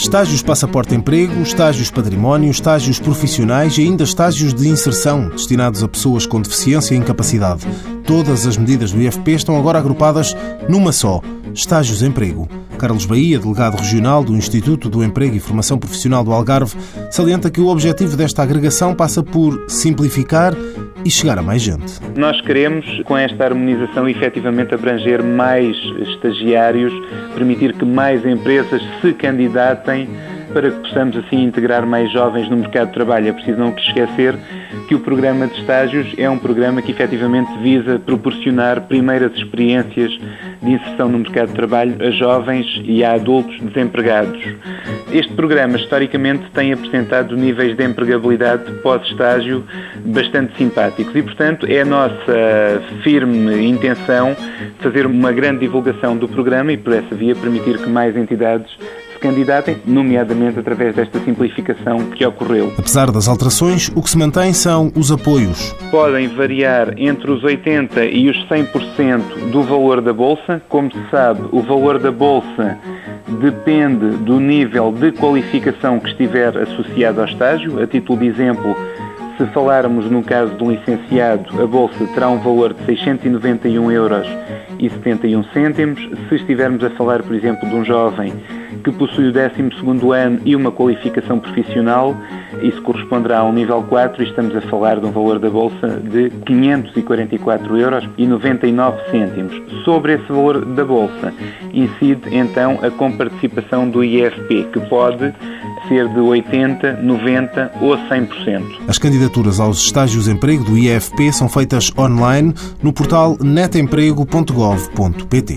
Estágios passaporte emprego, estágios património, estágios profissionais e ainda estágios de inserção destinados a pessoas com deficiência e incapacidade. Todas as medidas do IFP estão agora agrupadas numa só: Estágios Emprego. Carlos Bahia, delegado regional do Instituto do Emprego e Formação Profissional do Algarve, salienta que o objetivo desta agregação passa por simplificar e chegar a mais gente. Nós queremos, com esta harmonização, efetivamente abranger mais estagiários, permitir que mais empresas se candidatem para que possamos assim integrar mais jovens no mercado de trabalho. É preciso não esquecer que o programa de estágios é um programa que efetivamente visa proporcionar primeiras experiências de inserção no mercado de trabalho a jovens e a adultos desempregados. Este programa, historicamente, tem apresentado níveis de empregabilidade pós-estágio bastante simpáticos e, portanto, é a nossa firme intenção fazer uma grande divulgação do programa e, por essa via, permitir que mais entidades candidatem, nomeadamente através desta simplificação que ocorreu. Apesar das alterações, o que se mantém são os apoios. Podem variar entre os 80% e os 100% do valor da Bolsa. Como se sabe, o valor da Bolsa depende do nível de qualificação que estiver associado ao estágio. A título de exemplo, se falarmos no caso do licenciado, a bolsa terá um valor de 691 euros e 71 cêntimos. Se estivermos a falar, por exemplo, de um jovem que possui o 12º ano e uma qualificação profissional, isso corresponderá a um nível 4 e estamos a falar de um valor da Bolsa de 544 euros e 99 cêntimos. Sobre esse valor da Bolsa incide então a comparticipação do IFP, que pode ser de 80, 90 ou 100%. As candidaturas aos estágios de emprego do IFP são feitas online no portal netemprego.gov.pt.